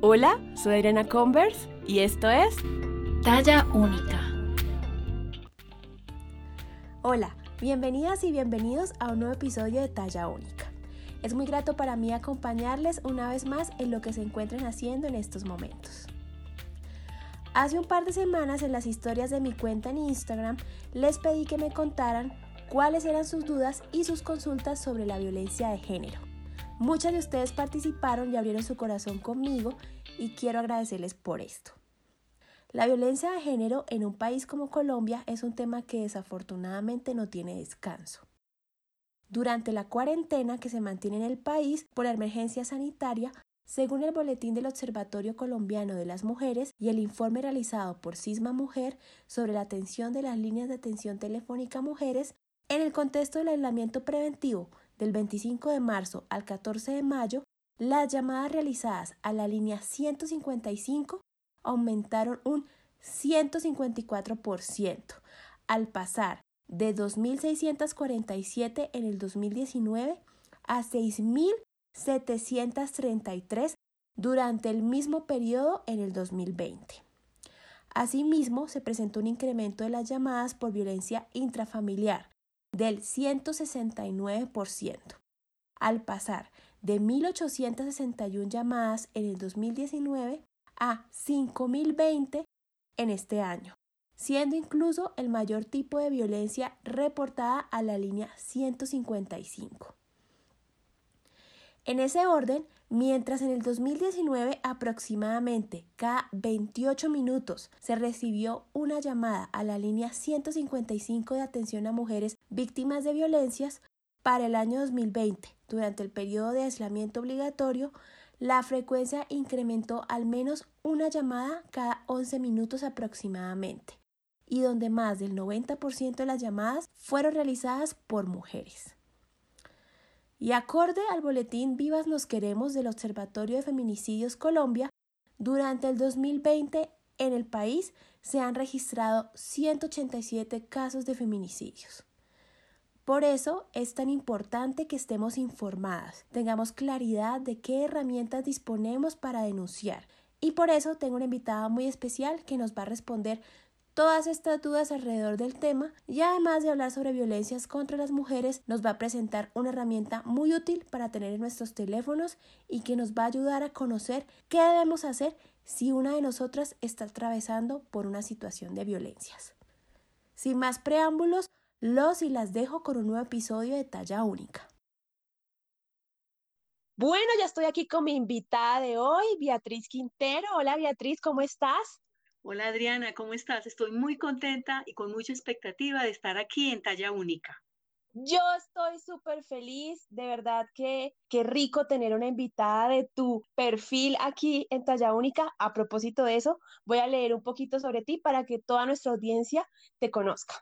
Hola, soy Irena Converse y esto es Talla Única. Hola, bienvenidas y bienvenidos a un nuevo episodio de Talla Única. Es muy grato para mí acompañarles una vez más en lo que se encuentren haciendo en estos momentos. Hace un par de semanas en las historias de mi cuenta en Instagram les pedí que me contaran cuáles eran sus dudas y sus consultas sobre la violencia de género. Muchas de ustedes participaron y abrieron su corazón conmigo y quiero agradecerles por esto. La violencia de género en un país como Colombia es un tema que desafortunadamente no tiene descanso. Durante la cuarentena que se mantiene en el país por la emergencia sanitaria, según el boletín del Observatorio Colombiano de las Mujeres y el informe realizado por Cisma Mujer sobre la atención de las líneas de atención telefónica mujeres, en el contexto del aislamiento preventivo del 25 de marzo al 14 de mayo, las llamadas realizadas a la línea 155 aumentaron un 154%, al pasar de 2.647 en el 2019 a 6.733 durante el mismo periodo en el 2020. Asimismo, se presentó un incremento de las llamadas por violencia intrafamiliar, del 169%, al pasar de 1.861 llamadas en el 2019 a 5.020 en este año, siendo incluso el mayor tipo de violencia reportada a la línea 155. En ese orden, mientras en el 2019 aproximadamente cada 28 minutos se recibió una llamada a la línea 155 de atención a mujeres víctimas de violencias, para el año 2020, durante el periodo de aislamiento obligatorio, la frecuencia incrementó al menos una llamada cada 11 minutos aproximadamente, y donde más del 90% de las llamadas fueron realizadas por mujeres. Y acorde al boletín Vivas nos queremos del Observatorio de Feminicidios Colombia, durante el 2020 en el país se han registrado 187 casos de feminicidios. Por eso es tan importante que estemos informadas, tengamos claridad de qué herramientas disponemos para denunciar. Y por eso tengo una invitada muy especial que nos va a responder todas estas dudas alrededor del tema y además de hablar sobre violencias contra las mujeres, nos va a presentar una herramienta muy útil para tener en nuestros teléfonos y que nos va a ayudar a conocer qué debemos hacer si una de nosotras está atravesando por una situación de violencias. Sin más preámbulos, los y las dejo con un nuevo episodio de Talla Única. Bueno, ya estoy aquí con mi invitada de hoy, Beatriz Quintero. Hola Beatriz, ¿cómo estás? Hola Adriana, ¿cómo estás? Estoy muy contenta y con mucha expectativa de estar aquí en Talla Única. Yo estoy súper feliz, de verdad que qué rico tener una invitada de tu perfil aquí en Talla Única. A propósito de eso, voy a leer un poquito sobre ti para que toda nuestra audiencia te conozca.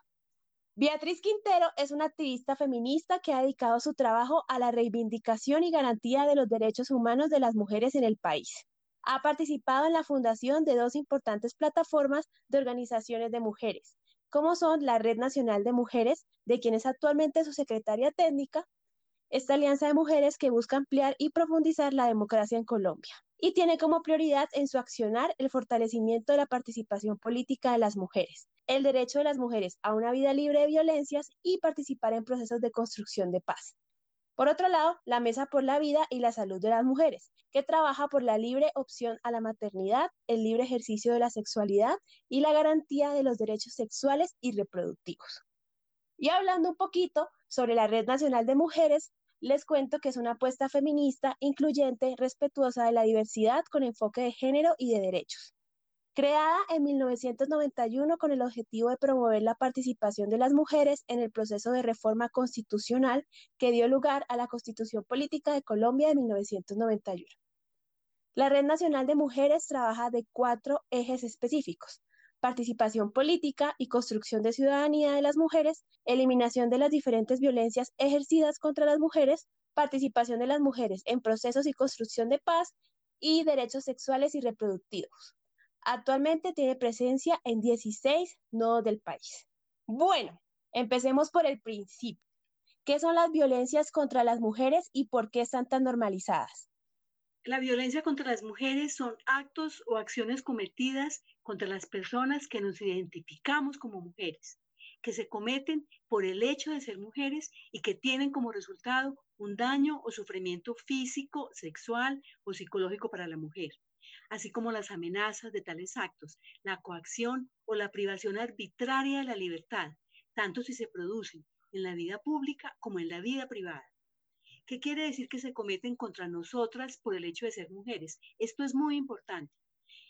Beatriz Quintero es una activista feminista que ha dedicado su trabajo a la reivindicación y garantía de los derechos humanos de las mujeres en el país ha participado en la fundación de dos importantes plataformas de organizaciones de mujeres, como son la Red Nacional de Mujeres, de quien es actualmente su secretaria técnica, esta alianza de mujeres que busca ampliar y profundizar la democracia en Colombia y tiene como prioridad en su accionar el fortalecimiento de la participación política de las mujeres, el derecho de las mujeres a una vida libre de violencias y participar en procesos de construcción de paz. Por otro lado, la Mesa por la Vida y la Salud de las Mujeres, que trabaja por la libre opción a la maternidad, el libre ejercicio de la sexualidad y la garantía de los derechos sexuales y reproductivos. Y hablando un poquito sobre la Red Nacional de Mujeres, les cuento que es una apuesta feminista, incluyente, respetuosa de la diversidad con enfoque de género y de derechos. Creada en 1991 con el objetivo de promover la participación de las mujeres en el proceso de reforma constitucional que dio lugar a la Constitución Política de Colombia de 1991. La Red Nacional de Mujeres trabaja de cuatro ejes específicos. Participación política y construcción de ciudadanía de las mujeres, eliminación de las diferentes violencias ejercidas contra las mujeres, participación de las mujeres en procesos y construcción de paz y derechos sexuales y reproductivos. Actualmente tiene presencia en 16 nodos del país. Bueno, empecemos por el principio. ¿Qué son las violencias contra las mujeres y por qué están tan normalizadas? La violencia contra las mujeres son actos o acciones cometidas contra las personas que nos identificamos como mujeres, que se cometen por el hecho de ser mujeres y que tienen como resultado un daño o sufrimiento físico, sexual o psicológico para la mujer, así como las amenazas de tales actos, la coacción o la privación arbitraria de la libertad, tanto si se producen en la vida pública como en la vida privada. ¿Qué quiere decir que se cometen contra nosotras por el hecho de ser mujeres? Esto es muy importante.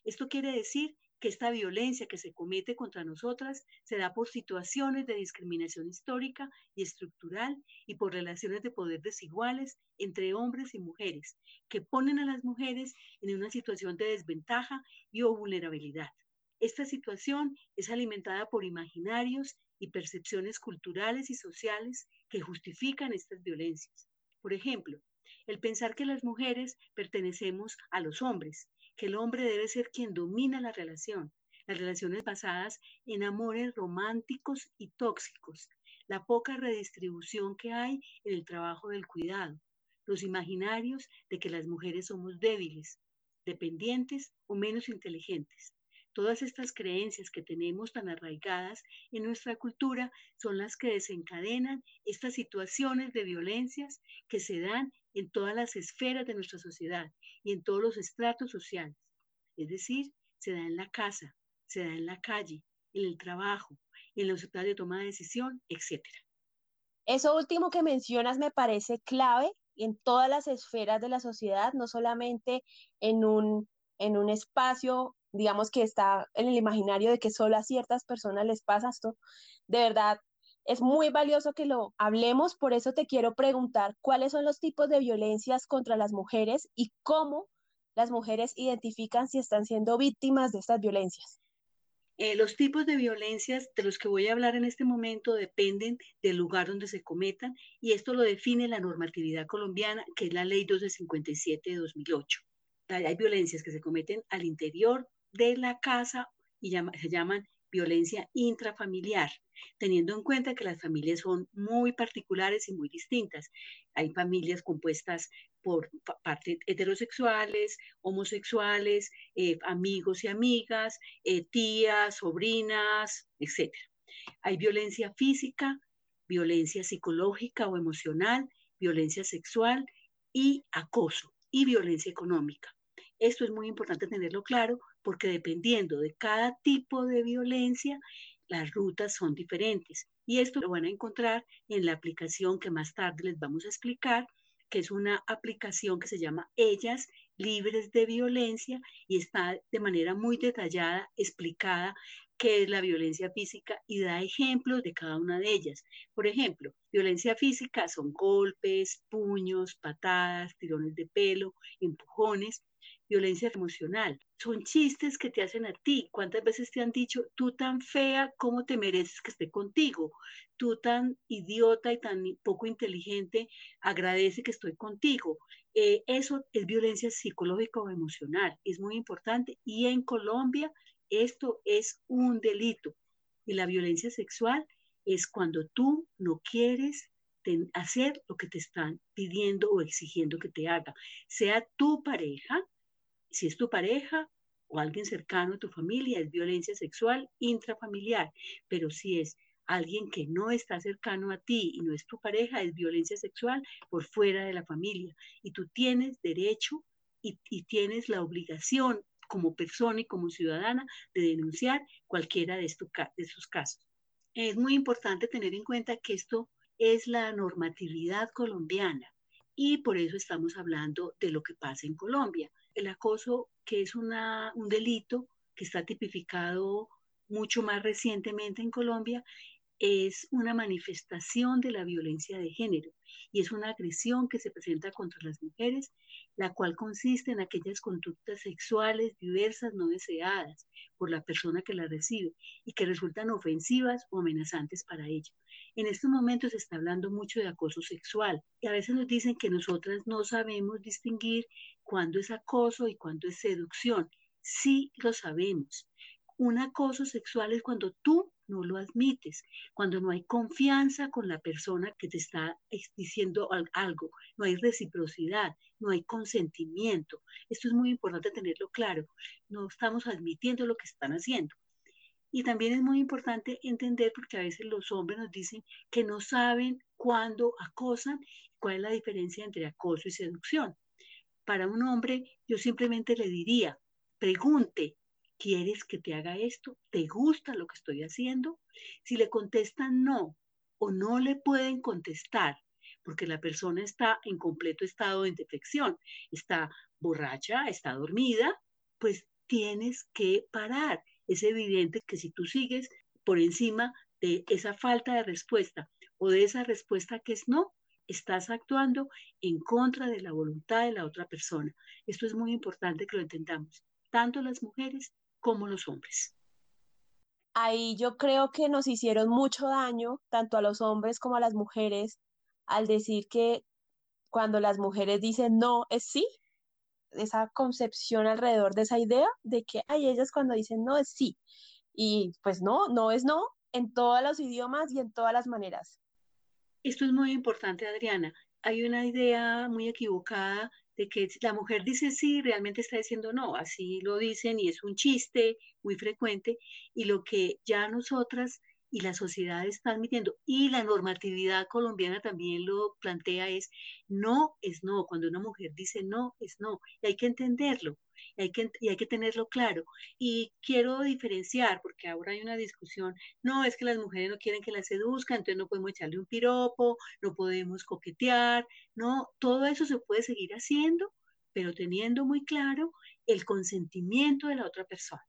Esto quiere decir que esta violencia que se comete contra nosotras se da por situaciones de discriminación histórica y estructural y por relaciones de poder desiguales entre hombres y mujeres, que ponen a las mujeres en una situación de desventaja y o vulnerabilidad. Esta situación es alimentada por imaginarios y percepciones culturales y sociales que justifican estas violencias. Por ejemplo, el pensar que las mujeres pertenecemos a los hombres, que el hombre debe ser quien domina la relación, las relaciones basadas en amores románticos y tóxicos, la poca redistribución que hay en el trabajo del cuidado, los imaginarios de que las mujeres somos débiles, dependientes o menos inteligentes, Todas estas creencias que tenemos tan arraigadas en nuestra cultura son las que desencadenan estas situaciones de violencias que se dan en todas las esferas de nuestra sociedad y en todos los estratos sociales. Es decir, se da en la casa, se da en la calle, en el trabajo, en los estados de toma de decisión, etc. Eso último que mencionas me parece clave en todas las esferas de la sociedad, no solamente en un, en un espacio digamos que está en el imaginario de que solo a ciertas personas les pasa esto, de verdad es muy valioso que lo hablemos, por eso te quiero preguntar cuáles son los tipos de violencias contra las mujeres y cómo las mujeres identifican si están siendo víctimas de estas violencias. Eh, los tipos de violencias de los que voy a hablar en este momento dependen del lugar donde se cometan y esto lo define la normatividad colombiana, que es la ley 1257 de 2008. Hay violencias que se cometen al interior de la casa y se llaman violencia intrafamiliar, teniendo en cuenta que las familias son muy particulares y muy distintas. Hay familias compuestas por partes heterosexuales, homosexuales, eh, amigos y amigas, eh, tías, sobrinas, etc. Hay violencia física, violencia psicológica o emocional, violencia sexual y acoso y violencia económica. Esto es muy importante tenerlo claro porque dependiendo de cada tipo de violencia, las rutas son diferentes. Y esto lo van a encontrar en la aplicación que más tarde les vamos a explicar, que es una aplicación que se llama Ellas Libres de Violencia y está de manera muy detallada explicada qué es la violencia física y da ejemplos de cada una de ellas. Por ejemplo, violencia física son golpes, puños, patadas, tirones de pelo, empujones violencia emocional. Son chistes que te hacen a ti. ¿Cuántas veces te han dicho, tú tan fea, ¿cómo te mereces que esté contigo? Tú tan idiota y tan poco inteligente, agradece que estoy contigo. Eh, eso es violencia psicológica o emocional. Es muy importante. Y en Colombia esto es un delito. Y la violencia sexual es cuando tú no quieres hacer lo que te están pidiendo o exigiendo que te haga, sea tu pareja si es tu pareja o alguien cercano a tu familia, es violencia sexual intrafamiliar, pero si es alguien que no está cercano a ti y no es tu pareja, es violencia sexual por fuera de la familia. Y tú tienes derecho y, tienes la obligación como persona y como ciudadana de denunciar cualquiera de, de estos casos. Es muy importante tener en cuenta que esto es la normatividad colombiana y por eso estamos hablando de lo que pasa en Colombia el acoso, que es un delito que está tipificado mucho más recientemente en Colombia, es una manifestación de la violencia de género y es una agresión que se presenta contra las mujeres, la cual consiste en aquellas conductas sexuales diversas no deseadas por la persona que la recibe y que resultan ofensivas o amenazantes para ella. En estos momentos se está hablando mucho de acoso sexual y a veces nos dicen que nosotras no sabemos distinguir cuándo es acoso y cuándo es seducción. Sí lo sabemos. Un acoso sexual es cuando tú no lo admites, cuando no hay confianza con la persona que te está diciendo algo, no hay reciprocidad, no hay consentimiento. Esto es muy importante tenerlo claro. No estamos admitiendo lo que están haciendo. Y también es muy importante entender, porque a veces los hombres nos dicen que no saben cuándo acosan, cuál es la diferencia entre acoso y seducción. Para un hombre, yo simplemente le diría, pregunte, ¿quieres que te haga esto? ¿Te gusta lo que estoy haciendo? Si le contestan no o no le pueden contestar, porque la persona está en completo estado de indefección, está borracha, está dormida, pues tienes que parar es evidente que si tú sigues por encima de esa falta de respuesta o de esa respuesta que es no, estás actuando en contra de la voluntad de la otra persona. Esto es muy importante que lo entendamos, tanto las mujeres como los hombres. Ahí yo creo que nos hicieron mucho daño, tanto a los hombres como a las mujeres, al decir que cuando las mujeres dicen no es sí, esa concepción alrededor de esa idea de que, hay ellas cuando dicen no es sí. Y pues no, no es no en todos los idiomas y en todas las maneras. Esto es muy importante, Adriana. Hay una idea muy equivocada de que la mujer dice sí, realmente está diciendo no, así lo dicen y es un chiste muy frecuente y lo que ya nosotras y la sociedad está admitiendo y la normatividad colombiana también lo plantea es no es no, cuando una mujer dice no es no, y hay que entenderlo, hay que, hay que tenerlo claro. Y quiero diferenciar, porque ahora hay una discusión, no, es que las mujeres no quieren que las seduzcan, entonces no podemos echarle un piropo, no podemos coquetear, no, todo eso se puede seguir haciendo, pero teniendo muy claro el consentimiento de la otra persona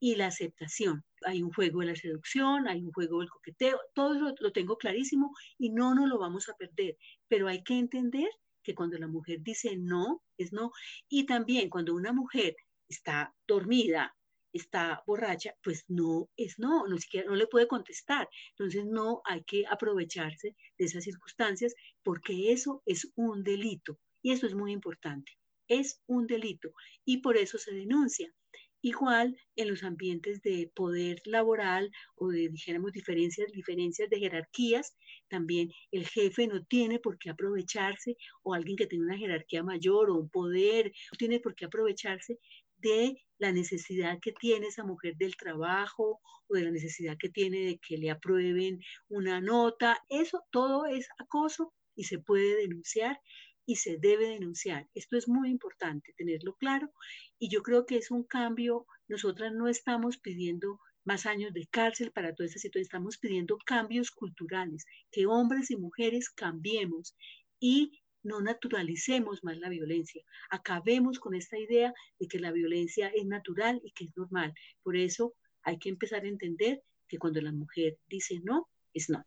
y la aceptación. Hay un juego de la seducción, hay un juego del coqueteo, todo eso lo, tengo clarísimo y no nos lo vamos a perder, pero hay que entender que cuando la mujer dice no, es no, y también cuando una mujer está dormida, está borracha, pues no es no, no siquiera no le puede contestar. Entonces no hay que aprovecharse de esas circunstancias porque eso es un delito y eso es muy importante. Es un delito y por eso se denuncia. Igual en los ambientes de poder laboral o de, dijéramos, diferencias, diferencias de jerarquías, también el jefe no tiene por qué aprovecharse, o alguien que tiene una jerarquía mayor o un poder, no tiene por qué aprovecharse de la necesidad que tiene esa mujer del trabajo o de la necesidad que tiene de que le aprueben una nota. Eso todo es acoso y se puede denunciar y se debe denunciar. Esto es muy importante tenerlo claro y yo creo que es un cambio. Nosotras no estamos pidiendo más años de cárcel para toda esta situación, estamos pidiendo cambios culturales, que hombres y mujeres cambiemos y no naturalicemos más la violencia. Acabemos con esta idea de que la violencia es natural y que es normal. Por eso hay que empezar a entender que cuando la mujer dice no, es no.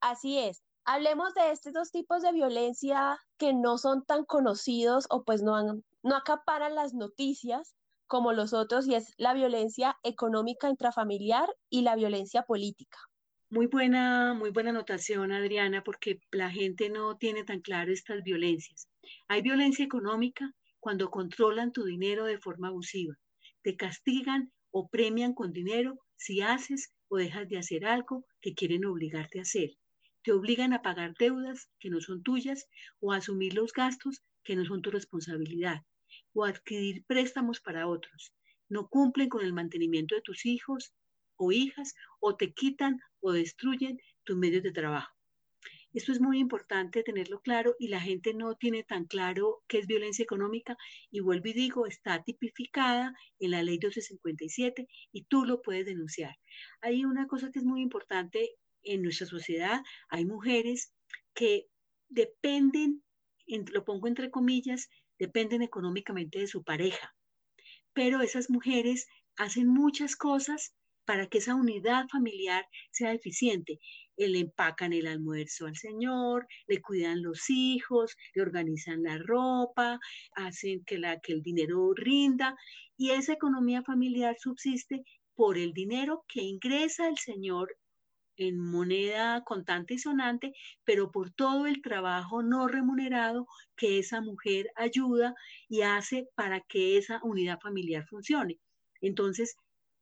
Así es. Hablemos de estos dos tipos de violencia que no son tan conocidos o pues no, no acaparan las noticias como los otros y es la violencia económica intrafamiliar y la violencia política. Muy buena, muy buena anotación, Adriana, porque la gente no tiene tan claro estas violencias. Hay violencia económica cuando controlan tu dinero de forma abusiva. Te castigan o premian con dinero si haces o dejas de hacer algo que quieren obligarte a hacer te obligan a pagar deudas que no son tuyas o a asumir los gastos que no son tu responsabilidad o adquirir préstamos para otros. No cumplen con el mantenimiento de tus hijos o hijas o te quitan o destruyen tus medios de trabajo. Esto es muy importante tenerlo claro y la gente no tiene tan claro qué es violencia económica y vuelvo y digo, está tipificada en la ley 1257 y tú lo puedes denunciar. Hay una cosa que es muy importante en nuestra sociedad hay mujeres que dependen, lo pongo entre comillas, dependen económicamente de su pareja, pero esas mujeres hacen muchas cosas para que esa unidad familiar sea eficiente. Le empacan el almuerzo al señor, le cuidan los hijos, le organizan la ropa, hacen que, la, que el dinero rinda y esa economía familiar subsiste por el dinero que ingresa el señor en moneda contante y sonante, pero por todo el trabajo no remunerado que esa mujer ayuda y hace para que esa unidad familiar funcione. Entonces,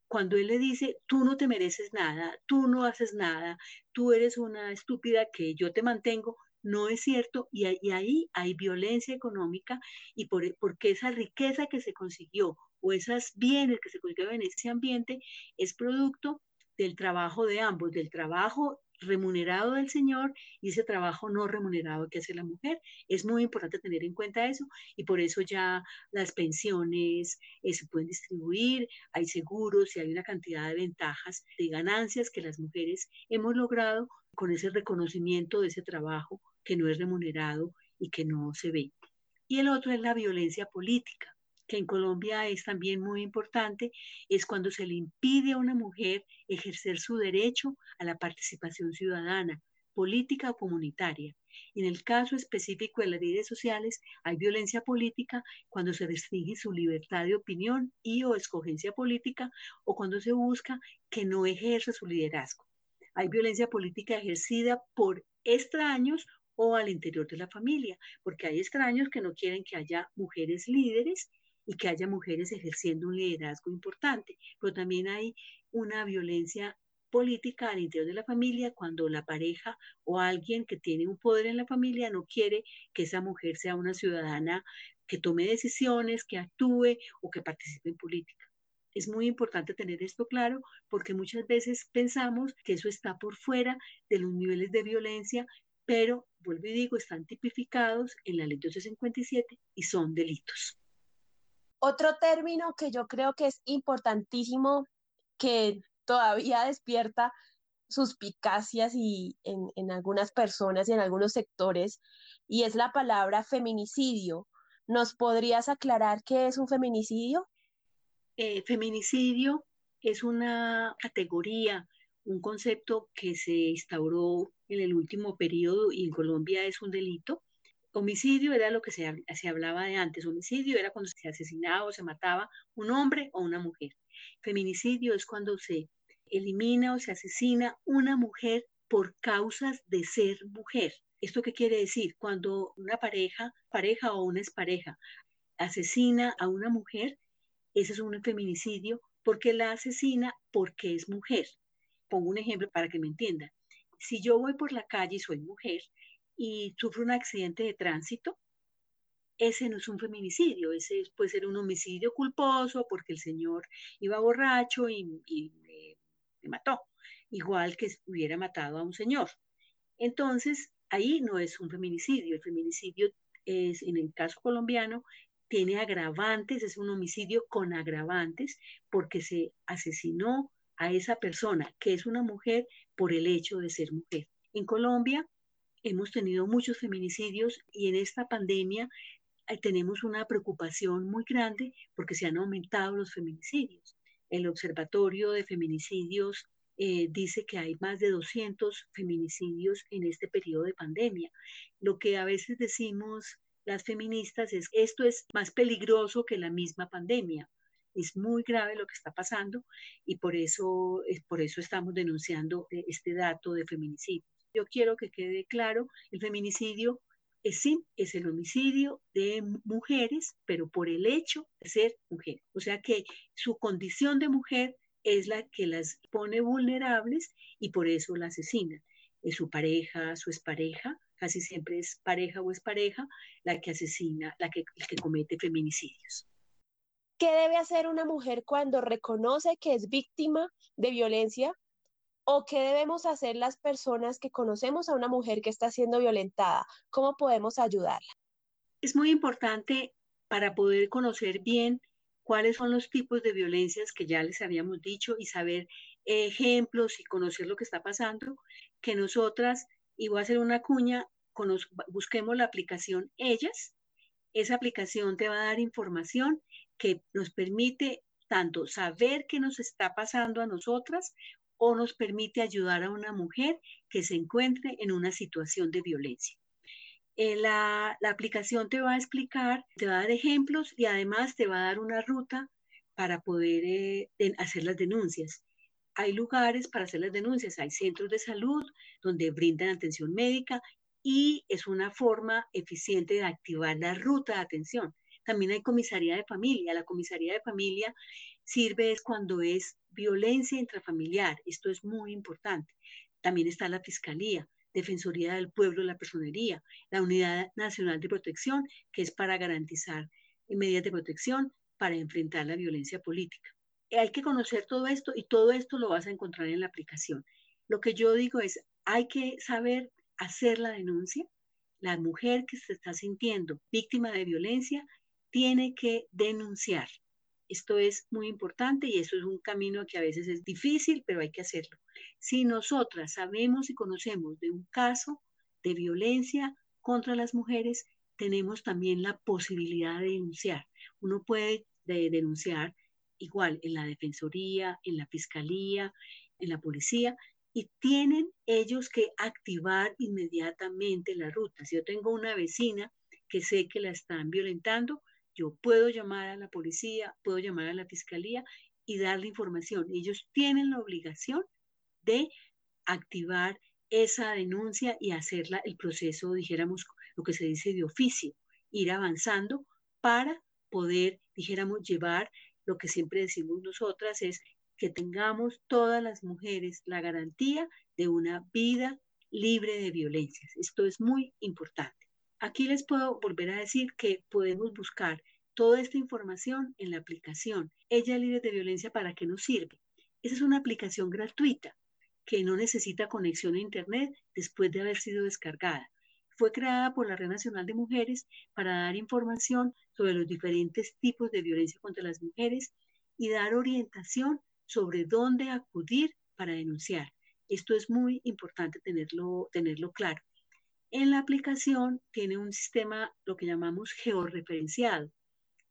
cuando él le dice, tú no te mereces nada, tú no haces nada, tú eres una estúpida que yo te mantengo, no es cierto y, ahí hay violencia económica y por, porque esa riqueza que se consiguió o esos bienes que se consiguieron en ese ambiente es producto del trabajo de ambos, del trabajo remunerado del Señor y ese trabajo no remunerado que hace la mujer. Es muy importante tener en cuenta eso y por eso ya las pensiones eh, se pueden distribuir, hay seguros y hay una cantidad de ventajas, de ganancias que las mujeres hemos logrado con ese reconocimiento de ese trabajo que no es remunerado y que no se ve. Y el otro es la violencia política que en Colombia es también muy importante, es cuando se le impide a una mujer ejercer su derecho a la participación ciudadana, política o comunitaria. En el caso específico de las redes sociales, hay violencia política cuando se restringe su libertad de opinión y o escogencia política o cuando se busca que no ejerza su liderazgo. Hay violencia política ejercida por extraños o al interior de la familia, porque hay extraños que no quieren que haya mujeres líderes y que haya mujeres ejerciendo un liderazgo importante, pero también hay una violencia política al interior de la familia cuando la pareja o alguien que tiene un poder en la familia no quiere que esa mujer sea una ciudadana que tome decisiones, que actúe o que participe en política. Es muy importante tener esto claro porque muchas veces pensamos que eso está por fuera de los niveles de violencia, pero, vuelvo y digo, están tipificados en la ley 257 y son delitos. Otro término que yo creo que es importantísimo, que todavía despierta suspicacias y en, algunas personas y en algunos sectores, y es la palabra feminicidio. ¿Nos podrías aclarar qué es un feminicidio? Eh, feminicidio es una categoría, un concepto que se instauró en el último periodo y en Colombia es un delito Homicidio era lo que se, hablaba de antes. Homicidio era cuando se asesinaba o se mataba un hombre o una mujer. Feminicidio es cuando se elimina o se asesina una mujer por causas de ser mujer. ¿Esto qué quiere decir? Cuando una pareja, pareja o una expareja, asesina a una mujer, ese es un feminicidio porque la asesina porque es mujer. Pongo un ejemplo para que me entiendan. Si yo voy por la calle y soy mujer y sufre un accidente de tránsito, ese no es un feminicidio, ese puede ser un homicidio culposo porque el señor iba borracho y, me, mató, igual que hubiera matado a un señor. Entonces, ahí no es un feminicidio, el feminicidio es, en el caso colombiano, tiene agravantes, es un homicidio con agravantes porque se asesinó a esa persona, que es una mujer, por el hecho de ser mujer. En Colombia, hemos tenido muchos feminicidios y en esta pandemia eh, tenemos una preocupación muy grande porque se han aumentado los feminicidios. El Observatorio de Feminicidios eh, dice que hay más de 200 feminicidios en este periodo de pandemia. Lo que a veces decimos las feministas es esto es más peligroso que la misma pandemia. Es muy grave lo que está pasando y por eso, por eso estamos denunciando eh, este dato de feminicidio. Yo quiero que quede claro, el feminicidio es sí, es el homicidio de mujeres, pero por el hecho de ser mujer. O sea que su condición de mujer es la que las pone vulnerables y por eso la asesinan. Es su pareja, su expareja, casi siempre es pareja o expareja la que asesina, la que, la que comete feminicidios. ¿Qué debe hacer una mujer cuando reconoce que es víctima de violencia ¿O qué debemos hacer las personas que conocemos a una mujer que está siendo violentada? ¿Cómo podemos ayudarla? Es muy importante para poder conocer bien cuáles son los tipos de violencias que ya les habíamos dicho y saber ejemplos y conocer lo que está pasando, que nosotras, y voy a hacer una cuña, busquemos la aplicación Ellas. Esa aplicación te va a dar información que nos permite tanto saber qué nos está pasando a nosotras o nos permite ayudar a una mujer que se encuentre en una situación de violencia. Eh, la, aplicación te va a explicar, te va a dar ejemplos y además te va a dar una ruta para poder eh, hacer las denuncias. Hay lugares para hacer las denuncias, hay centros de salud donde brindan atención médica y es una forma eficiente de activar la ruta de atención. También hay comisaría de familia. La comisaría de familia sirve es cuando es violencia intrafamiliar. Esto es muy importante. También está la fiscalía. Defensoría del Pueblo, la Personería, la Unidad Nacional de Protección, que es para garantizar medidas de protección para enfrentar la violencia política. Hay que conocer todo esto y todo esto lo vas a encontrar en la aplicación. Lo que yo digo es, hay que saber hacer la denuncia. La mujer que se está sintiendo víctima de violencia tiene que denunciar. Esto es muy importante y eso es un camino que a veces es difícil, pero hay que hacerlo. Si nosotras sabemos y conocemos de un caso de violencia contra las mujeres, tenemos también la posibilidad de denunciar. Uno puede denunciar igual en la defensoría, en la fiscalía, en la policía, y tienen ellos que activar inmediatamente la ruta. Si yo tengo una vecina que sé que la están violentando, yo puedo llamar a la policía, puedo llamar a la fiscalía y darle información. Ellos tienen la obligación de activar esa denuncia y hacerla el proceso, dijéramos, lo que se dice de oficio, ir avanzando para poder, dijéramos, llevar lo que siempre decimos nosotras es que tengamos todas las mujeres la garantía de una vida libre de violencias. Esto es muy importante. Aquí les puedo volver a decir que podemos buscar toda esta información en la aplicación Ella Libre de Violencia para qué nos sirve. Esa es una aplicación gratuita que no necesita conexión a Internet después de haber sido descargada. Fue creada por la Red Nacional de Mujeres para dar información sobre los diferentes tipos de violencia contra las mujeres y dar orientación sobre dónde acudir para denunciar. Esto es muy importante tenerlo, tenerlo claro. En la aplicación tiene un sistema, lo que llamamos georreferenciado,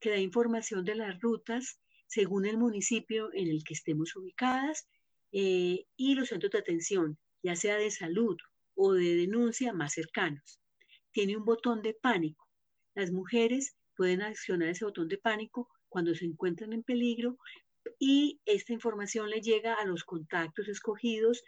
que da información de las rutas según el municipio en el que estemos ubicadas eh, y los centros de atención, ya sea de salud o de denuncia más cercanos. Tiene un botón de pánico. Las mujeres pueden accionar ese botón de pánico cuando se encuentran en peligro y esta información le llega a los contactos escogidos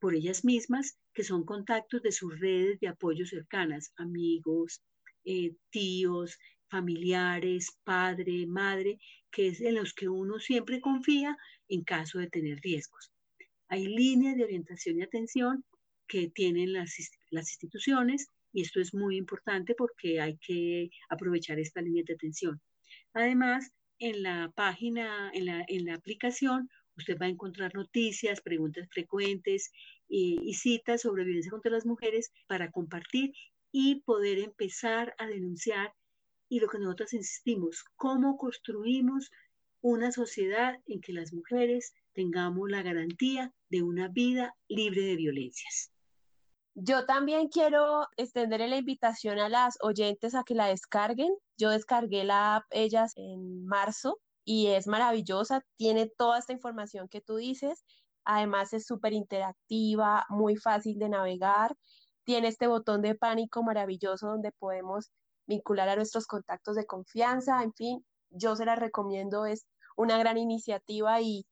por ellas mismas, que son contactos de sus redes de apoyo cercanas, amigos, eh, tíos, familiares, padre, madre, que es en los que uno siempre confía en caso de tener riesgos. Hay líneas de orientación y atención que tienen las, las instituciones y esto es muy importante porque hay que aprovechar esta línea de atención. Además, en la página, en la, en la aplicación, Usted va a encontrar noticias, preguntas frecuentes y, citas sobre violencia contra las mujeres para compartir y poder empezar a denunciar. Y lo que nosotros insistimos, cómo construimos una sociedad en que las mujeres tengamos la garantía de una vida libre de violencias. Yo también quiero extender la invitación a las oyentes a que la descarguen. Yo descargué la app Ellas en marzo y es maravillosa, tiene toda esta información que tú dices, además es súper interactiva, muy fácil de navegar, tiene este botón de pánico maravilloso donde podemos vincular a nuestros contactos de confianza, en fin, yo se la recomiendo, es una gran iniciativa y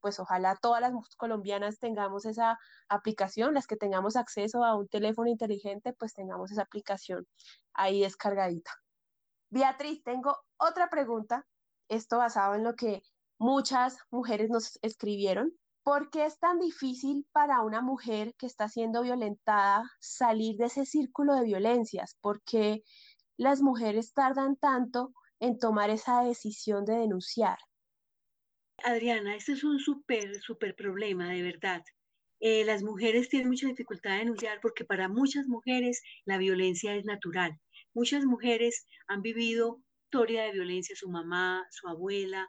pues ojalá todas las colombianas tengamos esa aplicación, las que tengamos acceso a un teléfono inteligente, pues tengamos esa aplicación ahí descargadita. Beatriz, tengo otra pregunta esto basado en lo que muchas mujeres nos escribieron. ¿Por qué es tan difícil para una mujer que está siendo violentada salir de ese círculo de violencias? ¿Por qué las mujeres tardan tanto en tomar esa decisión de denunciar? Adriana, este es un súper, súper problema, de verdad. Eh, las mujeres tienen mucha dificultad de denunciar porque para muchas mujeres la violencia es natural. Muchas mujeres han vivido historia de violencia, su mamá, su abuela,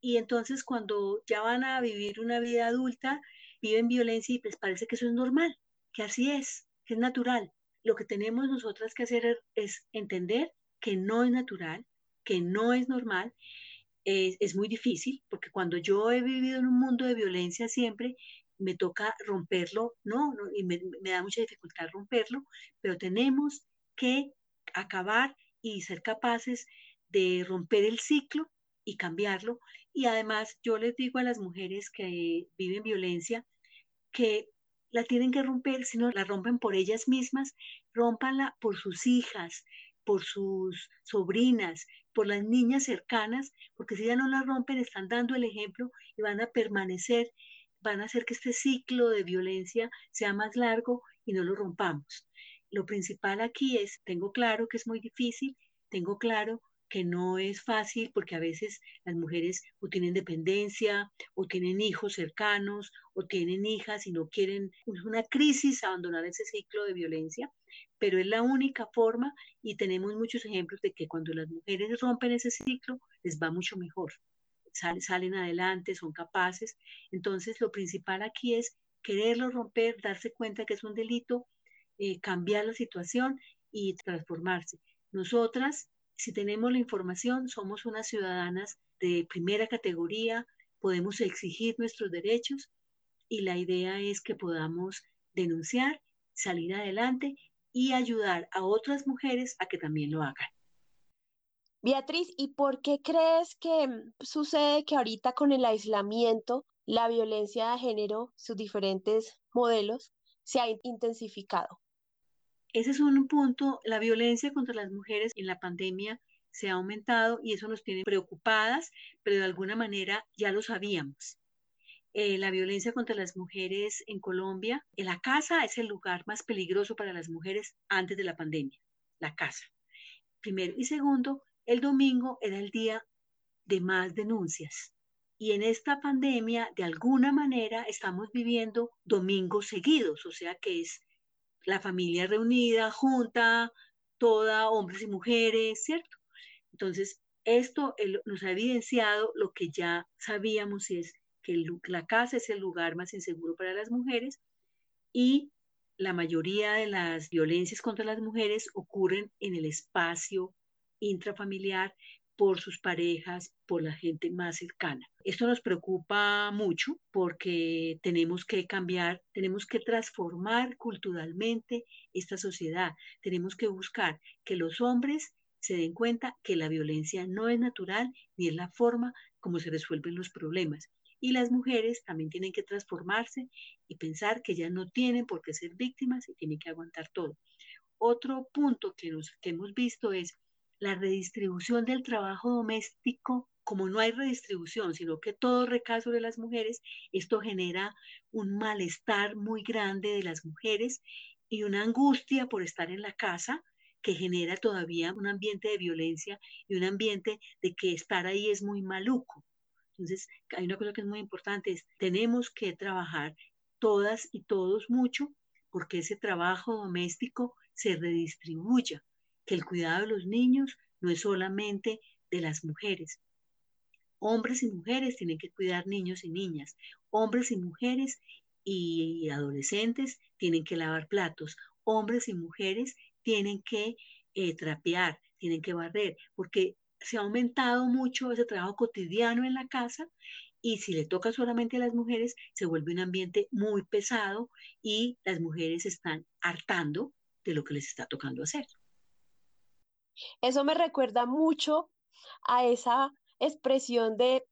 y entonces cuando ya van a vivir una vida adulta, viven violencia y les parece que eso es normal, que así es, que es natural. Lo que tenemos nosotras que hacer es entender que no es natural, que no es normal. Es, muy difícil porque cuando yo he vivido en un mundo de violencia siempre me toca romperlo, no, no y me, me da mucha dificultad romperlo, pero tenemos que acabar y ser capaces de romper el ciclo y cambiarlo. Y además yo les digo a las mujeres que viven violencia que la tienen que romper, si no la rompen por ellas mismas, rompanla por sus hijas, por sus sobrinas, por las niñas cercanas, porque si ya no la rompen, están dando el ejemplo y van a permanecer, van a hacer que este ciclo de violencia sea más largo y no lo rompamos. Lo principal aquí es, tengo claro que es muy difícil, tengo claro que no es fácil porque a veces las mujeres o tienen dependencia o tienen hijos cercanos o tienen hijas y no quieren, es una crisis abandonar ese ciclo de violencia, pero es la única forma y tenemos muchos ejemplos de que cuando las mujeres rompen ese ciclo les va mucho mejor, salen adelante, son capaces. Entonces lo principal aquí es quererlo romper, darse cuenta que es un delito, eh, cambiar la situación y transformarse. Nosotras si tenemos la información, somos unas ciudadanas de primera categoría, podemos exigir nuestros derechos y la idea es que podamos denunciar, salir adelante y ayudar a otras mujeres a que también lo hagan. Beatriz, ¿y por qué crees que sucede que ahorita con el aislamiento, la violencia de género, sus diferentes modelos, se ha intensificado? Ese es un punto, la violencia contra las mujeres en la pandemia se ha aumentado y eso nos tiene preocupadas, pero de alguna manera ya lo sabíamos. Eh, la violencia contra las mujeres en Colombia, en la casa es el lugar más peligroso para las mujeres antes de la pandemia, la casa. Primero. Y segundo, el domingo era el día de más denuncias. Y en esta pandemia, de alguna manera, estamos viviendo domingos seguidos, o sea que es la familia reunida, junta, toda, hombres y mujeres, ¿cierto? Entonces, esto nos ha evidenciado lo que ya sabíamos es que la casa es el lugar más inseguro para las mujeres y la mayoría de las violencias contra las mujeres ocurren en el espacio intrafamiliar por sus parejas, por la gente más cercana. Esto nos preocupa mucho porque tenemos que cambiar, tenemos que transformar culturalmente esta sociedad. Tenemos que buscar que los hombres se den cuenta que la violencia no es natural ni es la forma como se resuelven los problemas. Y las mujeres también tienen que transformarse y pensar que ya no tienen por qué ser víctimas y tienen que aguantar todo. Otro punto que, nos, que hemos visto es la redistribución del trabajo doméstico, como no hay redistribución, sino que todo recae sobre las mujeres, esto genera un malestar muy grande de las mujeres y una angustia por estar en la casa que genera todavía un ambiente de violencia y un ambiente de que estar ahí es muy maluco. Entonces, hay una cosa que es muy importante, es tenemos que trabajar todas y todos mucho porque ese trabajo doméstico se redistribuya que el cuidado de los niños no es solamente de las mujeres. Hombres y mujeres tienen que cuidar niños y niñas. Hombres y mujeres y adolescentes tienen que lavar platos. Hombres y mujeres tienen que eh, trapear, tienen que barrer, porque se ha aumentado mucho ese trabajo cotidiano en la casa y si le toca solamente a las mujeres, se vuelve un ambiente muy pesado y las mujeres están hartando de lo que les está tocando hacer. Eso me recuerda mucho a esa expresión de,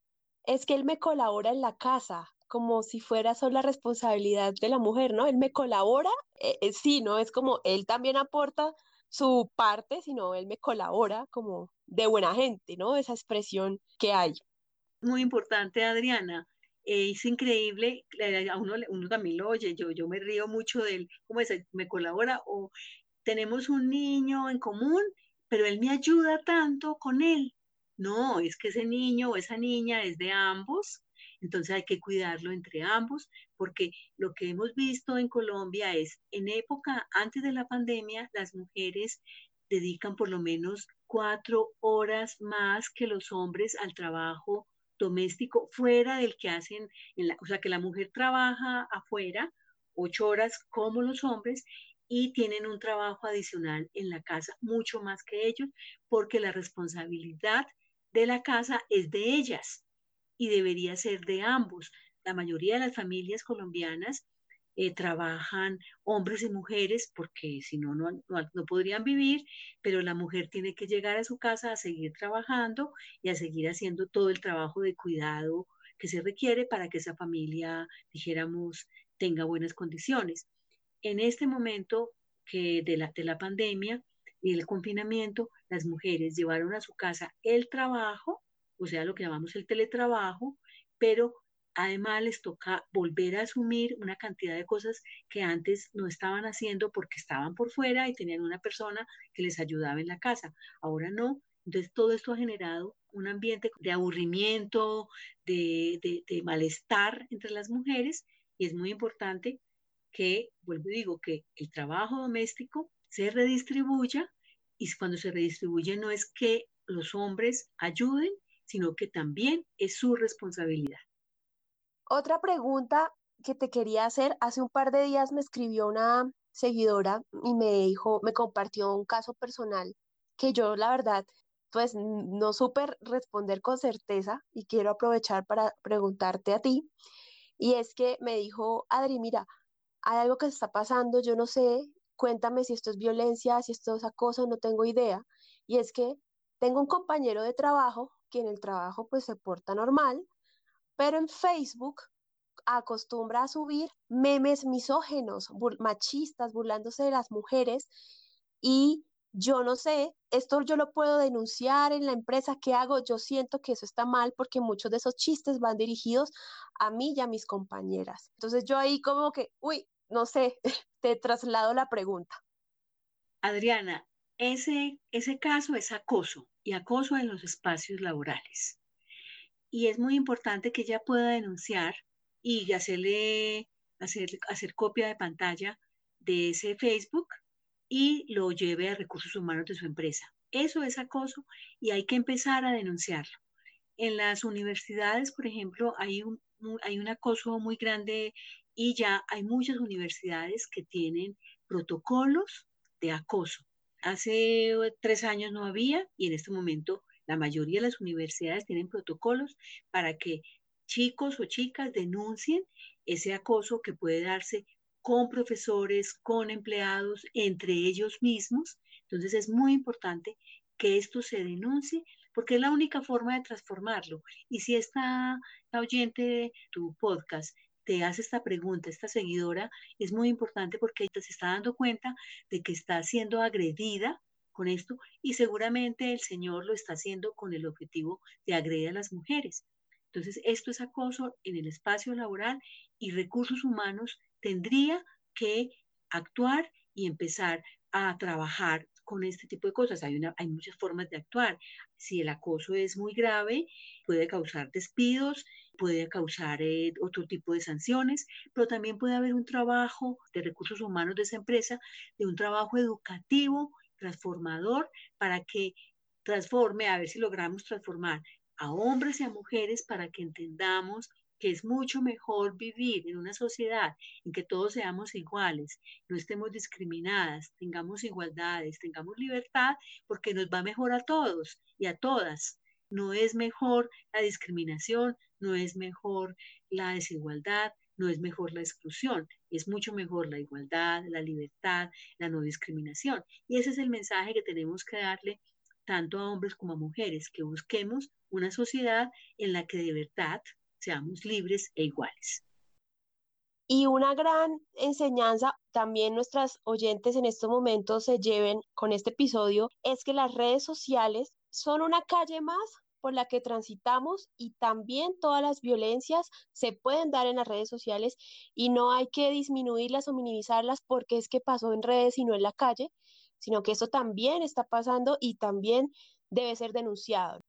es que él me colabora en la casa, como si fuera solo responsabilidad de la mujer, ¿no? Él me colabora, eh, eh, sí, ¿no? Es como él también aporta su parte, sino él me colabora como de buena gente, ¿no? Esa expresión que hay. Muy importante, Adriana. Eh, es increíble, a uno, uno también lo oye, yo, yo me río mucho de él, como me colabora o tenemos un niño en común pero él me ayuda tanto con él. No, es que ese niño o esa niña es de ambos, entonces hay que cuidarlo entre ambos, porque lo que hemos visto en Colombia es, en época antes de la pandemia, las mujeres dedican por lo menos cuatro horas más que los hombres al trabajo doméstico fuera del que hacen, en la, o sea, que la mujer trabaja afuera ocho horas como los hombres y tienen un trabajo adicional en la casa mucho más que ellos porque la responsabilidad de la casa es de ellas y debería ser de ambos. La mayoría de las familias colombianas eh, trabajan hombres y mujeres porque si no, no, no podrían vivir, pero la mujer tiene que llegar a su casa a seguir trabajando y a seguir haciendo todo el trabajo de cuidado que se requiere para que esa familia, dijéramos, tenga buenas condiciones en este momento que de la, de la pandemia, y el confinamiento, las mujeres llevaron a su casa el trabajo, o sea, lo que llamamos el teletrabajo, pero además les toca volver a asumir una cantidad de cosas que antes no estaban haciendo porque estaban por fuera y tenían una persona que les ayudaba en la casa. Ahora no. Entonces todo esto ha generado un ambiente de aburrimiento, de, de malestar entre las mujeres y es muy importante que, vuelvo y digo, que el trabajo doméstico se redistribuya y cuando se redistribuye no es que los hombres ayuden, sino que también es su responsabilidad. Otra pregunta que te quería hacer, hace un par de días me escribió una seguidora y me dijo, me compartió un caso personal que yo la verdad pues no supe responder con certeza y quiero aprovechar para preguntarte a ti. Y es que me dijo, Adri, mira, hay algo que está pasando, yo no sé, cuéntame si esto es violencia, si esto es acoso, no tengo idea. Y es que tengo un compañero de trabajo que en el trabajo pues se porta normal, pero en Facebook acostumbra a subir memes misógenos, machistas, burlándose de las mujeres y yo no sé, esto yo lo puedo denunciar en la empresa, ¿qué hago? Yo siento que eso está mal porque muchos de esos chistes van dirigidos a mí y a mis compañeras. Entonces yo ahí como que, uy, no sé, te traslado la pregunta. Adriana, ese, ese caso es acoso y acoso en los espacios laborales. Y es muy importante que ella pueda denunciar y hacerle, hacer, hacer copia de pantalla de ese Facebook y lo lleve a recursos humanos de su empresa. Eso es acoso y hay que empezar a denunciarlo. En las universidades, por ejemplo, hay un, hay un acoso muy grande y ya hay muchas universidades que tienen protocolos de acoso. Hace tres años no había y en este momento la mayoría de las universidades tienen protocolos para que chicos o chicas denuncien ese acoso que puede darse con profesores, con empleados, entre ellos mismos. Entonces es muy importante que esto se denuncie porque es la única forma de transformarlo. Y si esta oyente de tu podcast te hace esta pregunta, esta seguidora, es muy importante porque ella se está dando cuenta de que está siendo agredida con esto y seguramente el Señor lo está haciendo con el objetivo de agredir a las mujeres. Entonces, esto es acoso en el espacio laboral y recursos humanos tendría que actuar y empezar a trabajar con este tipo de cosas. Hay, muchas formas de actuar. Si el acoso es muy grave, puede causar despidos, puede causar eh, otro tipo de sanciones, pero también puede haber un trabajo de recursos humanos de esa empresa, de un trabajo educativo, transformador, para que transforme, a ver si logramos transformar a hombres y a mujeres para que entendamos que es mucho mejor vivir en una sociedad en que todos seamos iguales, no estemos discriminadas, tengamos igualdades, tengamos libertad, porque nos va mejor a todos y a todas. No es mejor la discriminación, no es mejor la desigualdad, no es mejor la exclusión, es mucho mejor la igualdad, la libertad, la no discriminación. Y ese es el mensaje que tenemos que darle tanto a hombres como a mujeres, que busquemos una sociedad en la que de verdad seamos libres e iguales. Y una gran enseñanza también nuestras oyentes en estos momentos se lleven con este episodio es que las redes sociales son una calle más por la que transitamos y también todas las violencias se pueden dar en las redes sociales y no hay que disminuirlas o minimizarlas porque es que pasó en redes y no en la calle, sino que eso también está pasando y también debe ser denunciado.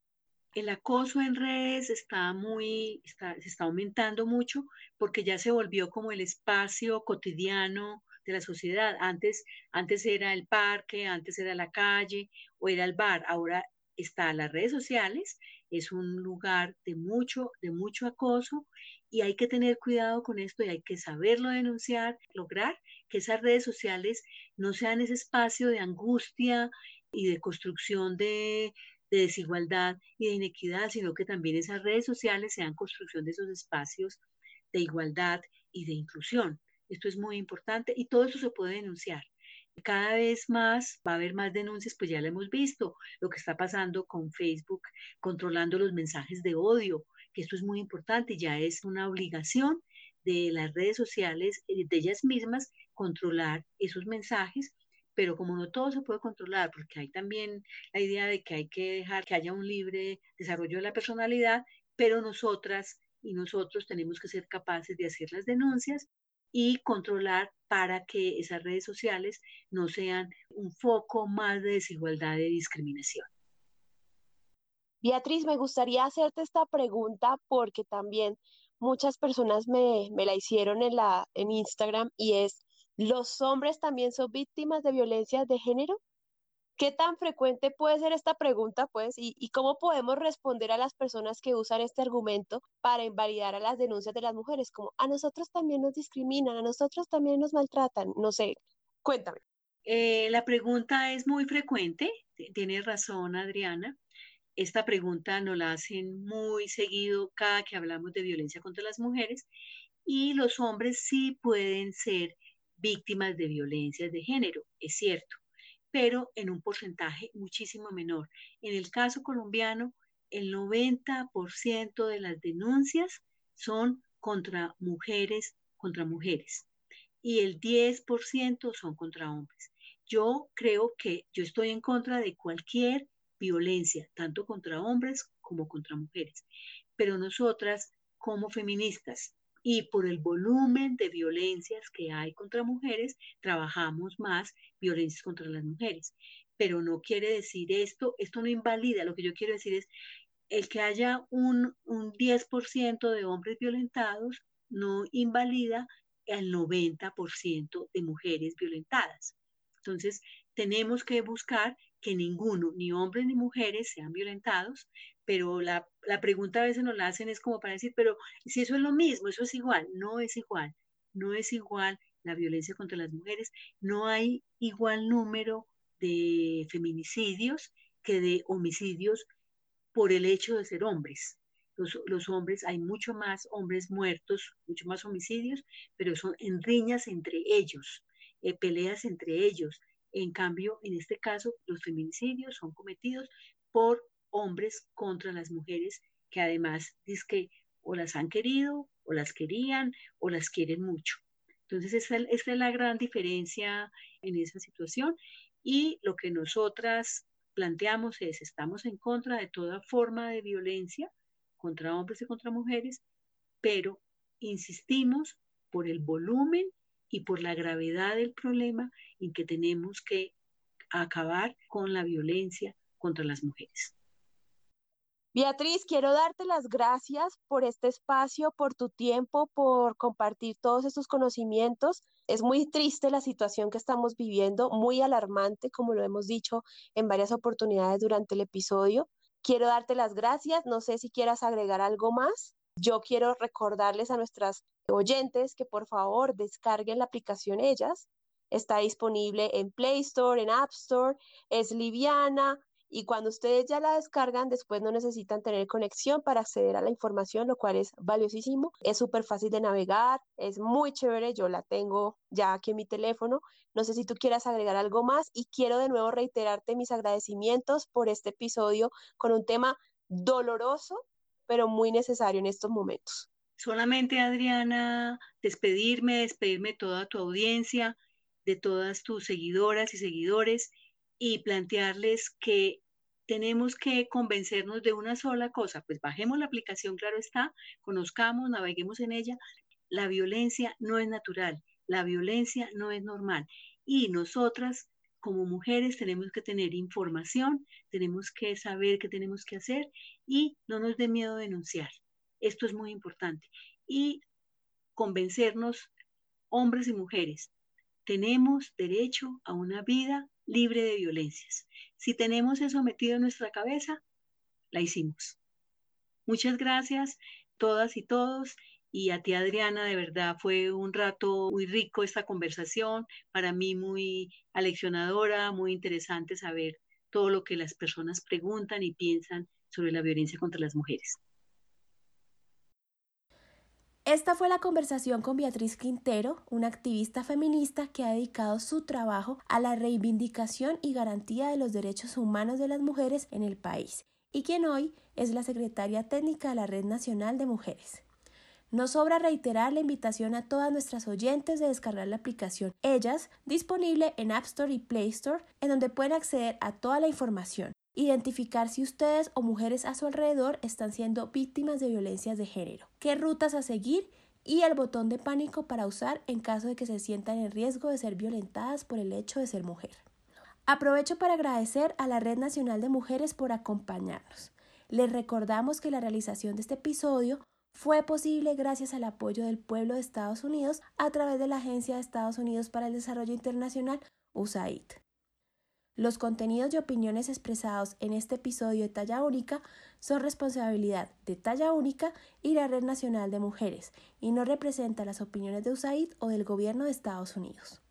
El acoso en redes está muy, está, se está aumentando mucho porque ya se volvió como el espacio cotidiano de la sociedad. Antes, antes era el parque, antes era la calle o era el bar. Ahora está las redes sociales, es un lugar de mucho, de mucho acoso y hay que tener cuidado con esto y hay que saberlo denunciar, lograr que esas redes sociales no sean ese espacio de angustia y de construcción de, de desigualdad y de inequidad, sino que también esas redes sociales sean construcción de esos espacios de igualdad y de inclusión. Esto es muy importante y todo eso se puede denunciar. Cada vez más va a haber más denuncias, pues ya lo hemos visto, lo que está pasando con Facebook, controlando los mensajes de odio, que esto es muy importante, ya es una obligación de las redes sociales, de ellas mismas, controlar esos mensajes pero como no todo se puede controlar, porque hay también la idea de que hay que dejar que haya un libre desarrollo de la personalidad, pero nosotras y nosotros tenemos que ser capaces de hacer las denuncias y controlar para que esas redes sociales no sean un foco más de desigualdad y discriminación. Beatriz, me gustaría hacerte esta pregunta porque también muchas personas me, me la hicieron en, la, en Instagram y es, ¿Los hombres también son víctimas de violencia de género? ¿Qué tan frecuente puede ser esta pregunta, pues? Y, cómo podemos responder a las personas que usan este argumento para invalidar a las denuncias de las mujeres? Como a nosotros también nos discriminan, a nosotros también nos maltratan. No sé, cuéntame. Eh, la pregunta es muy frecuente, tiene razón Adriana. Esta pregunta nos la hacen muy seguido cada que hablamos de violencia contra las mujeres y los hombres sí pueden ser víctimas de violencias de género, es cierto, pero en un porcentaje muchísimo menor. En el caso colombiano, el 90% de las denuncias son contra mujeres, contra mujeres, y el 10% son contra hombres. Yo creo que yo estoy en contra de cualquier violencia, tanto contra hombres como contra mujeres, pero nosotras como feministas y por el volumen de violencias que hay contra mujeres, trabajamos más violencias contra las mujeres. Pero no quiere decir esto, esto no invalida, lo que yo quiero decir es, el que haya un, un 10% de hombres violentados no invalida el 90% de mujeres violentadas. Entonces, tenemos que buscar que ninguno, ni hombres ni mujeres, sean violentados, pero la, pregunta a veces nos la hacen es como para decir, pero si eso es lo mismo, eso es igual, no es igual, no es igual la violencia contra las mujeres, no hay igual número de feminicidios que de homicidios por el hecho de ser hombres. Los, hombres, hay mucho más hombres muertos, mucho más homicidios, pero son en riñas entre ellos, eh, peleas entre ellos. En cambio, en este caso, los feminicidios son cometidos por hombres contra las mujeres que además dice que o las han querido o las querían o las quieren mucho. Entonces, esta, es la gran diferencia en esa situación y lo que nosotras planteamos es, estamos en contra de toda forma de violencia contra hombres y contra mujeres, pero insistimos por el volumen y por la gravedad del problema en que tenemos que acabar con la violencia contra las mujeres. Beatriz, quiero darte las gracias por este espacio, por tu tiempo, por compartir todos estos conocimientos. Es muy triste la situación que estamos viviendo, muy alarmante, como lo hemos dicho en varias oportunidades durante el episodio. Quiero darte las gracias. No sé si quieras agregar algo más. Yo quiero recordarles a nuestras oyentes que por favor descarguen la aplicación Ellas. Está disponible en Play Store, en App Store. Es liviana, y cuando ustedes ya la descargan, después no necesitan tener conexión para acceder a la información, lo cual es valiosísimo. Es súper fácil de navegar, es muy chévere, yo la tengo ya aquí en mi teléfono. No sé si tú quieras agregar algo más y quiero de nuevo reiterarte mis agradecimientos por este episodio con un tema doloroso, pero muy necesario en estos momentos. Solamente, Adriana, despedirme, despedirme de toda tu audiencia, de todas tus seguidoras y seguidores y plantearles que tenemos que convencernos de una sola cosa, pues bajemos la aplicación, claro está, conozcamos, naveguemos en ella. La violencia no es natural, la violencia no es normal y nosotras como mujeres tenemos que tener información, tenemos que saber qué tenemos que hacer y no nos dé miedo denunciar. Esto es muy importante. Y convencernos, hombres y mujeres, tenemos derecho a una vida libre de violencias. Si tenemos eso metido en nuestra cabeza, la hicimos. Muchas gracias todas y todos. Y a ti, Adriana, de verdad fue un rato muy rico esta conversación, para mí muy aleccionadora, muy interesante saber todo lo que las personas preguntan y piensan sobre la violencia contra las mujeres. Esta fue la conversación con Beatriz Quintero, una activista feminista que ha dedicado su trabajo a la reivindicación y garantía de los derechos humanos de las mujeres en el país y quien hoy es la secretaria técnica de la Red Nacional de Mujeres. No sobra reiterar la invitación a todas nuestras oyentes de descargar la aplicación Ellas, disponible en App Store y Play Store, en donde pueden acceder a toda la información, identificar si ustedes o mujeres a su alrededor están siendo víctimas de violencias de género, qué rutas a seguir y el botón de pánico para usar en caso de que se sientan en riesgo de ser violentadas por el hecho de ser mujer. Aprovecho para agradecer a la Red Nacional de Mujeres por acompañarnos. Les recordamos que la realización de este episodio fue posible gracias al apoyo del pueblo de Estados Unidos a través de la Agencia de Estados Unidos para el Desarrollo Internacional, USAID. Los contenidos y opiniones expresados en este episodio de Talla Única son responsabilidad de Talla Única y la Red Nacional de Mujeres y no representan las opiniones de USAID o del Gobierno de Estados Unidos.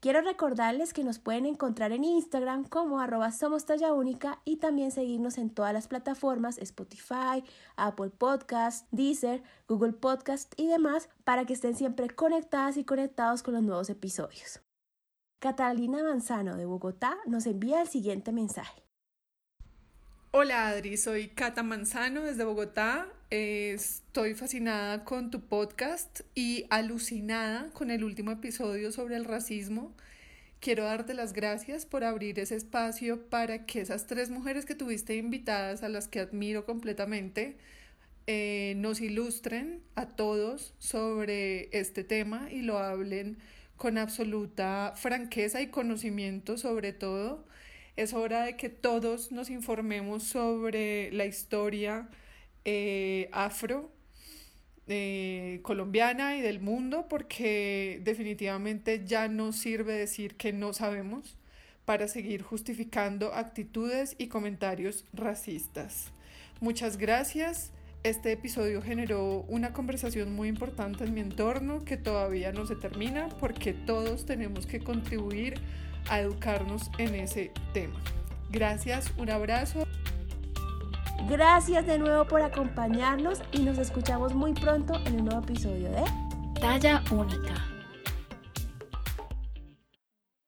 Quiero recordarles que nos pueden encontrar en Instagram como arroba somos talla única y también seguirnos en todas las plataformas Spotify, Apple Podcast, Deezer, Google Podcast y demás para que estén siempre conectadas y conectados con los nuevos episodios. Catalina Manzano de Bogotá nos envía el siguiente mensaje. Hola Adri, soy Cata Manzano desde Bogotá. Estoy fascinada con tu podcast y alucinada con el último episodio sobre el racismo. Quiero darte las gracias por abrir ese espacio para que esas tres mujeres que tuviste invitadas, a las que admiro completamente, eh, nos ilustren a todos sobre este tema y lo hablen con absoluta franqueza y conocimiento sobre todo es hora de que todos nos informemos sobre la historia eh, afro eh, colombiana y del mundo porque definitivamente ya no sirve decir que no sabemos para seguir justificando actitudes y comentarios racistas. Muchas gracias. Este episodio generó una conversación muy importante en mi entorno que todavía no se termina porque todos tenemos que contribuir a educarnos en ese tema. Gracias, un abrazo. Gracias de nuevo por acompañarnos y nos escuchamos muy pronto en un nuevo episodio de Talla Única.